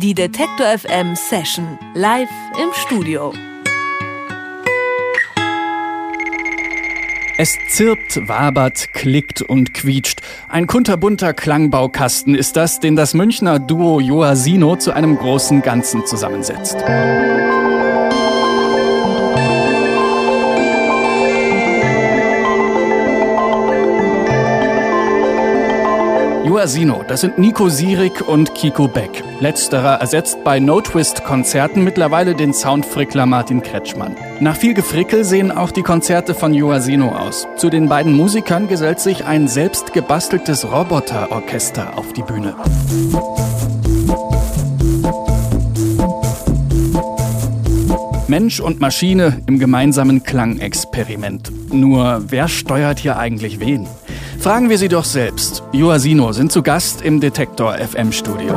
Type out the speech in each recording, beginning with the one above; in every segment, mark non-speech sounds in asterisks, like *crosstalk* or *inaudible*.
Die Detektor FM Session live im Studio. Es zirpt, wabert, klickt und quietscht. Ein kunterbunter Klangbaukasten ist das, den das Münchner Duo Joasino zu einem großen Ganzen zusammensetzt. Joasino, das sind Nico Sierig und Kiko Beck. Letzterer ersetzt bei No Twist Konzerten mittlerweile den Soundfrickler Martin Kretschmann. Nach viel Gefrickel sehen auch die Konzerte von Joasino aus. Zu den beiden Musikern gesellt sich ein selbst gebasteltes Roboterorchester auf die Bühne. Mensch und Maschine im gemeinsamen Klangexperiment. Nur wer steuert hier eigentlich wen? Fragen wir sie doch selbst. Joasino sind zu Gast im Detektor FM Studio.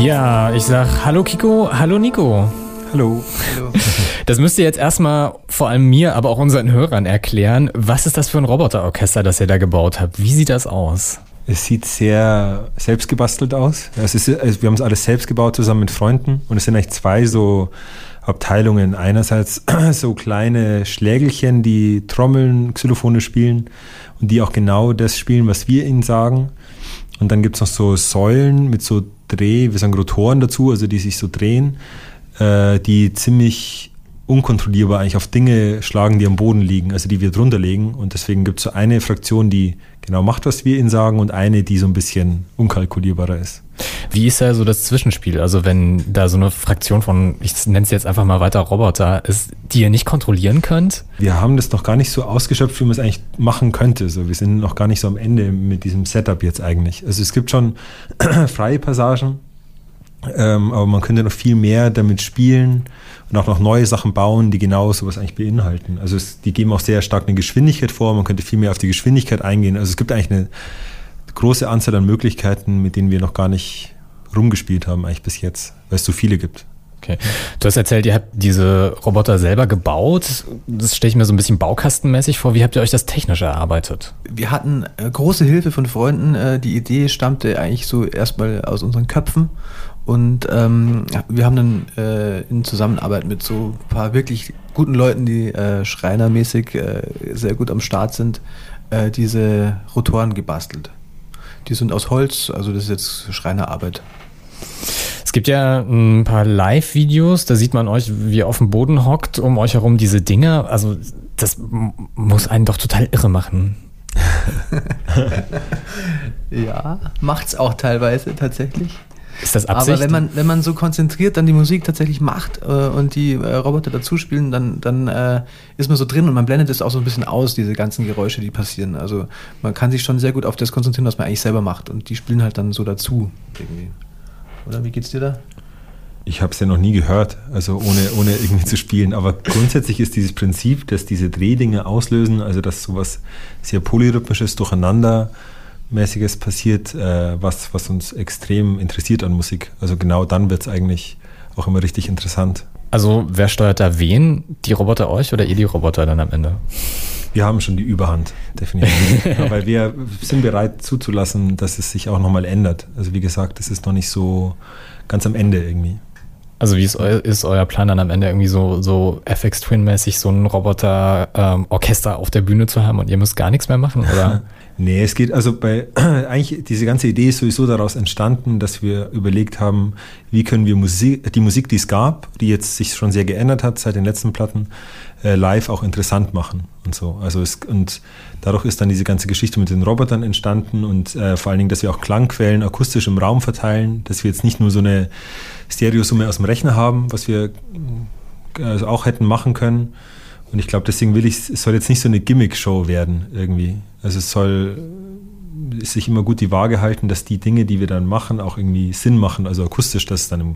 Ja, ich sag Hallo Kiko, hallo Nico. Hallo. Hallo. *laughs* Das müsst ihr jetzt erstmal vor allem mir, aber auch unseren Hörern erklären. Was ist das für ein Roboterorchester, das ihr da gebaut habt? Wie sieht das aus? Es sieht sehr selbstgebastelt aus. Es ist, wir haben es alles selbst gebaut zusammen mit Freunden und es sind eigentlich zwei so Abteilungen. Einerseits *clears throat* so kleine Schlägelchen, die Trommeln, Xylophone spielen und die auch genau das spielen, was wir ihnen sagen. Und dann gibt es noch so Säulen mit so Dreh, wir sagen Rotoren dazu, also die sich so drehen, äh, die ziemlich unkontrollierbar eigentlich auf Dinge schlagen, die am Boden liegen, also die wir drunter legen. Und deswegen gibt es so eine Fraktion, die genau macht, was wir ihnen sagen, und eine, die so ein bisschen unkalkulierbarer ist. Wie ist da so das Zwischenspiel? Also wenn da so eine Fraktion von, ich nenne es jetzt einfach mal weiter Roboter ist, die ihr nicht kontrollieren könnt? Wir haben das noch gar nicht so ausgeschöpft, wie man es eigentlich machen könnte. So, wir sind noch gar nicht so am Ende mit diesem Setup jetzt eigentlich. Also es gibt schon *clears throat* freie Passagen, ähm, aber man könnte noch viel mehr damit spielen und auch noch neue Sachen bauen, die genau sowas eigentlich beinhalten. Also es, die geben auch sehr stark eine Geschwindigkeit vor, man könnte viel mehr auf die Geschwindigkeit eingehen. Also es gibt eigentlich eine große Anzahl an Möglichkeiten, mit denen wir noch gar nicht rumgespielt haben, eigentlich bis jetzt, weil es so viele gibt. Okay. Du hast erzählt, ihr habt diese Roboter selber gebaut. Das stelle ich mir so ein bisschen baukastenmäßig vor. Wie habt ihr euch das technisch erarbeitet? Wir hatten äh, große Hilfe von Freunden. Äh, die Idee stammte eigentlich so erstmal aus unseren Köpfen. Und ähm, wir haben dann äh, in Zusammenarbeit mit so ein paar wirklich guten Leuten, die äh, schreinermäßig äh, sehr gut am Start sind, äh, diese Rotoren gebastelt. Die sind aus Holz, also das ist jetzt Schreinerarbeit. Es gibt ja ein paar Live-Videos, da sieht man euch, wie ihr auf dem Boden hockt, um euch herum diese Dinge. Also das muss einen doch total irre machen. *laughs* *laughs* *laughs* ja, macht's auch teilweise tatsächlich. Ist das Absicht? Aber wenn man, wenn man so konzentriert dann die Musik tatsächlich macht äh, und die äh, Roboter dazu spielen, dann, dann äh, ist man so drin und man blendet es auch so ein bisschen aus, diese ganzen Geräusche, die passieren. Also man kann sich schon sehr gut auf das konzentrieren, was man eigentlich selber macht und die spielen halt dann so dazu irgendwie. Oder wie geht's dir da? Ich habe es ja noch nie gehört, also ohne, ohne irgendwie zu spielen. Aber grundsätzlich ist dieses Prinzip, dass diese Drehdinge auslösen, also dass sowas sehr polyrhythmisches Durcheinander mäßiges passiert, äh, was, was uns extrem interessiert an Musik. Also genau dann wird es eigentlich auch immer richtig interessant. Also wer steuert da wen? Die Roboter euch oder ihr die Roboter dann am Ende? Wir haben schon die Überhand, definitiv. *laughs* ja, weil wir sind bereit zuzulassen, dass es sich auch nochmal ändert. Also wie gesagt, es ist noch nicht so ganz am Ende irgendwie. Also wie ist, eu ist euer Plan dann am Ende irgendwie so, so FX Twin-mäßig so ein Roboter-Orchester ähm, auf der Bühne zu haben und ihr müsst gar nichts mehr machen? Oder? *laughs* Nee, es geht also bei, *clears throat* eigentlich, diese ganze Idee ist sowieso daraus entstanden, dass wir überlegt haben, wie können wir Musik, die Musik, die es gab, die jetzt sich schon sehr geändert hat seit den letzten Platten, äh, live auch interessant machen und so. Also es, und dadurch ist dann diese ganze Geschichte mit den Robotern entstanden und äh, vor allen Dingen, dass wir auch Klangquellen akustisch im Raum verteilen, dass wir jetzt nicht nur so eine Stereosumme aus dem Rechner haben, was wir also auch hätten machen können, und ich glaube, deswegen will ich, es soll jetzt nicht so eine Gimmick-Show werden irgendwie. Also es soll sich immer gut die Waage halten, dass die Dinge, die wir dann machen, auch irgendwie Sinn machen, also akustisch, dass es dann im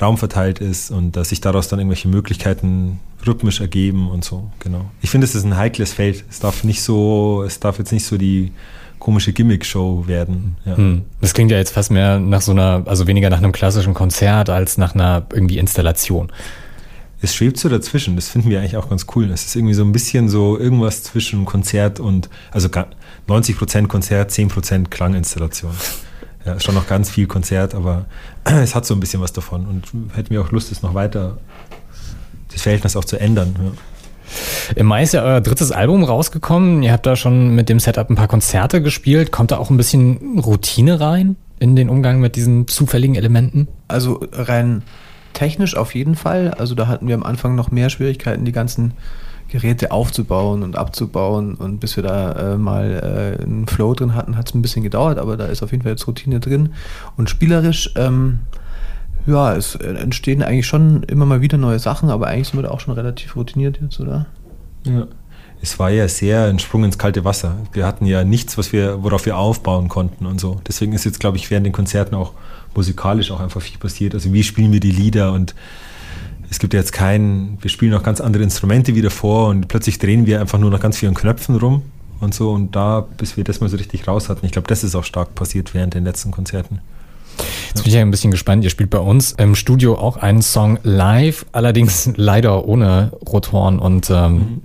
Raum verteilt ist und dass sich daraus dann irgendwelche Möglichkeiten rhythmisch ergeben und so, genau. Ich finde, es ist ein heikles Feld. Es darf nicht so, es darf jetzt nicht so die komische Gimmick-Show werden. Ja. Hm. Das klingt ja jetzt fast mehr nach so einer, also weniger nach einem klassischen Konzert als nach einer irgendwie Installation es schwebt so dazwischen. Das finden wir eigentlich auch ganz cool. Es ist irgendwie so ein bisschen so irgendwas zwischen Konzert und, also 90% Konzert, 10% Klanginstallation. Ja, ist schon noch ganz viel Konzert, aber *clears throat* es hat so ein bisschen was davon und hätten wir auch Lust, es noch weiter, das Verhältnis auch zu ändern. Ja. Im Mai ist ja euer drittes Album rausgekommen. Ihr habt da schon mit dem Setup ein paar Konzerte gespielt. Kommt da auch ein bisschen Routine rein in den Umgang mit diesen zufälligen Elementen? Also rein technisch auf jeden Fall. Also da hatten wir am Anfang noch mehr Schwierigkeiten, die ganzen Geräte aufzubauen und abzubauen. Und bis wir da äh, mal äh, einen Flow drin hatten, hat es ein bisschen gedauert, aber da ist auf jeden Fall jetzt Routine drin. Und spielerisch, ähm, ja, es entstehen eigentlich schon immer mal wieder neue Sachen, aber eigentlich sind wir da auch schon relativ routiniert jetzt, oder? Ja. Es war ja sehr ein Sprung ins kalte Wasser. Wir hatten ja nichts, was wir, worauf wir aufbauen konnten und so. Deswegen ist jetzt, glaube ich, während den Konzerten auch musikalisch auch einfach viel passiert. Also wie spielen wir die Lieder und es gibt jetzt keinen, wir spielen noch ganz andere Instrumente wieder vor und plötzlich drehen wir einfach nur noch ganz vielen Knöpfen rum und so und da, bis wir das mal so richtig raus hatten. Ich glaube, das ist auch stark passiert während den letzten Konzerten. Jetzt bin ich ja ein bisschen gespannt. Ihr spielt bei uns im Studio auch einen Song live, allerdings *laughs* leider ohne Rothorn und ähm,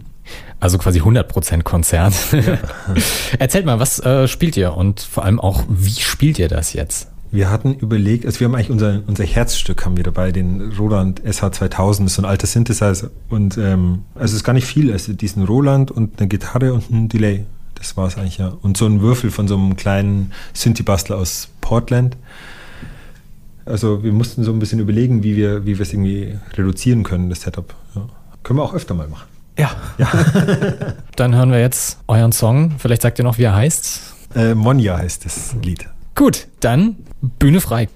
also quasi 100% Konzert. Ja. *laughs* Erzählt mal, was äh, spielt ihr und vor allem auch, wie spielt ihr das jetzt? Wir hatten überlegt, also wir haben eigentlich unser, unser Herzstück haben wir dabei, den Roland SH2000, das ist so ein alter Synthesizer. Und ähm, also es ist gar nicht viel, also diesen Roland und eine Gitarre und ein Delay. Das war es eigentlich, ja. Und so ein Würfel von so einem kleinen Synthi-Bastler aus Portland. Also wir mussten so ein bisschen überlegen, wie wir, wie wir es irgendwie reduzieren können, das Setup. Ja. Können wir auch öfter mal machen. Ja. ja. *laughs* Dann hören wir jetzt euren Song. Vielleicht sagt ihr noch, wie er heißt. Äh, Monja heißt das Lied. Gut, dann Bühne frei.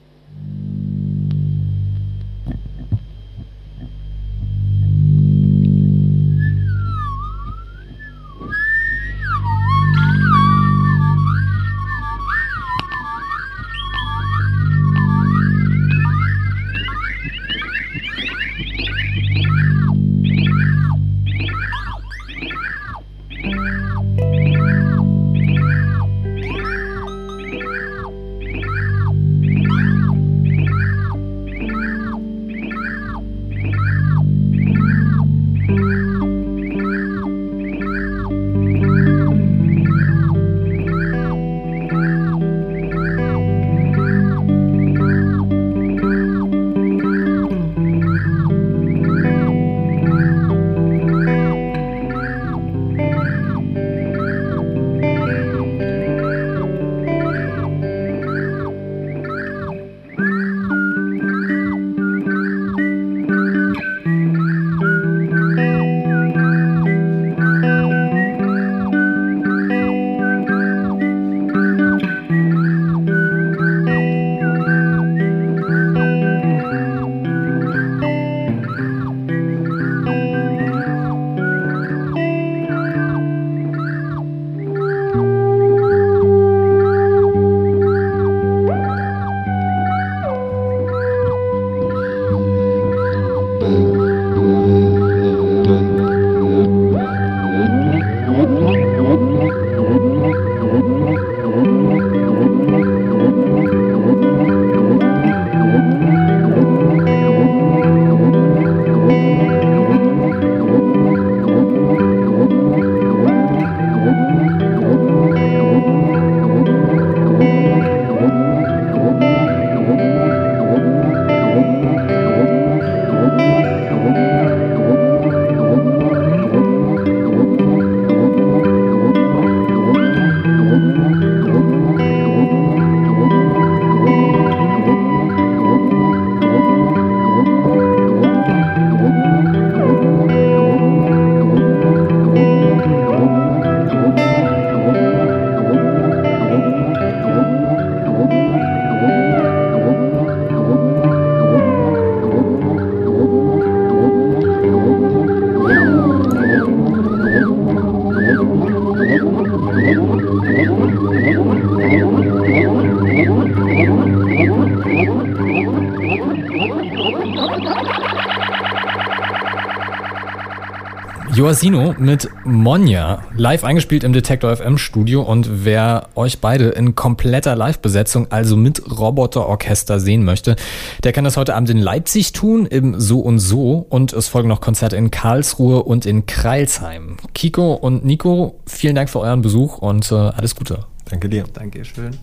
Joasino mit Monja, live eingespielt im Detector FM Studio und wer euch beide in kompletter Live-Besetzung, also mit Roboterorchester sehen möchte, der kann das heute Abend in Leipzig tun, im So und So und es folgen noch Konzerte in Karlsruhe und in Kreilsheim. Kiko und Nico, vielen Dank für euren Besuch und äh, alles Gute. Danke dir. Dankeschön.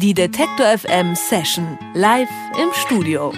Die Detektor FM Session live im Studio.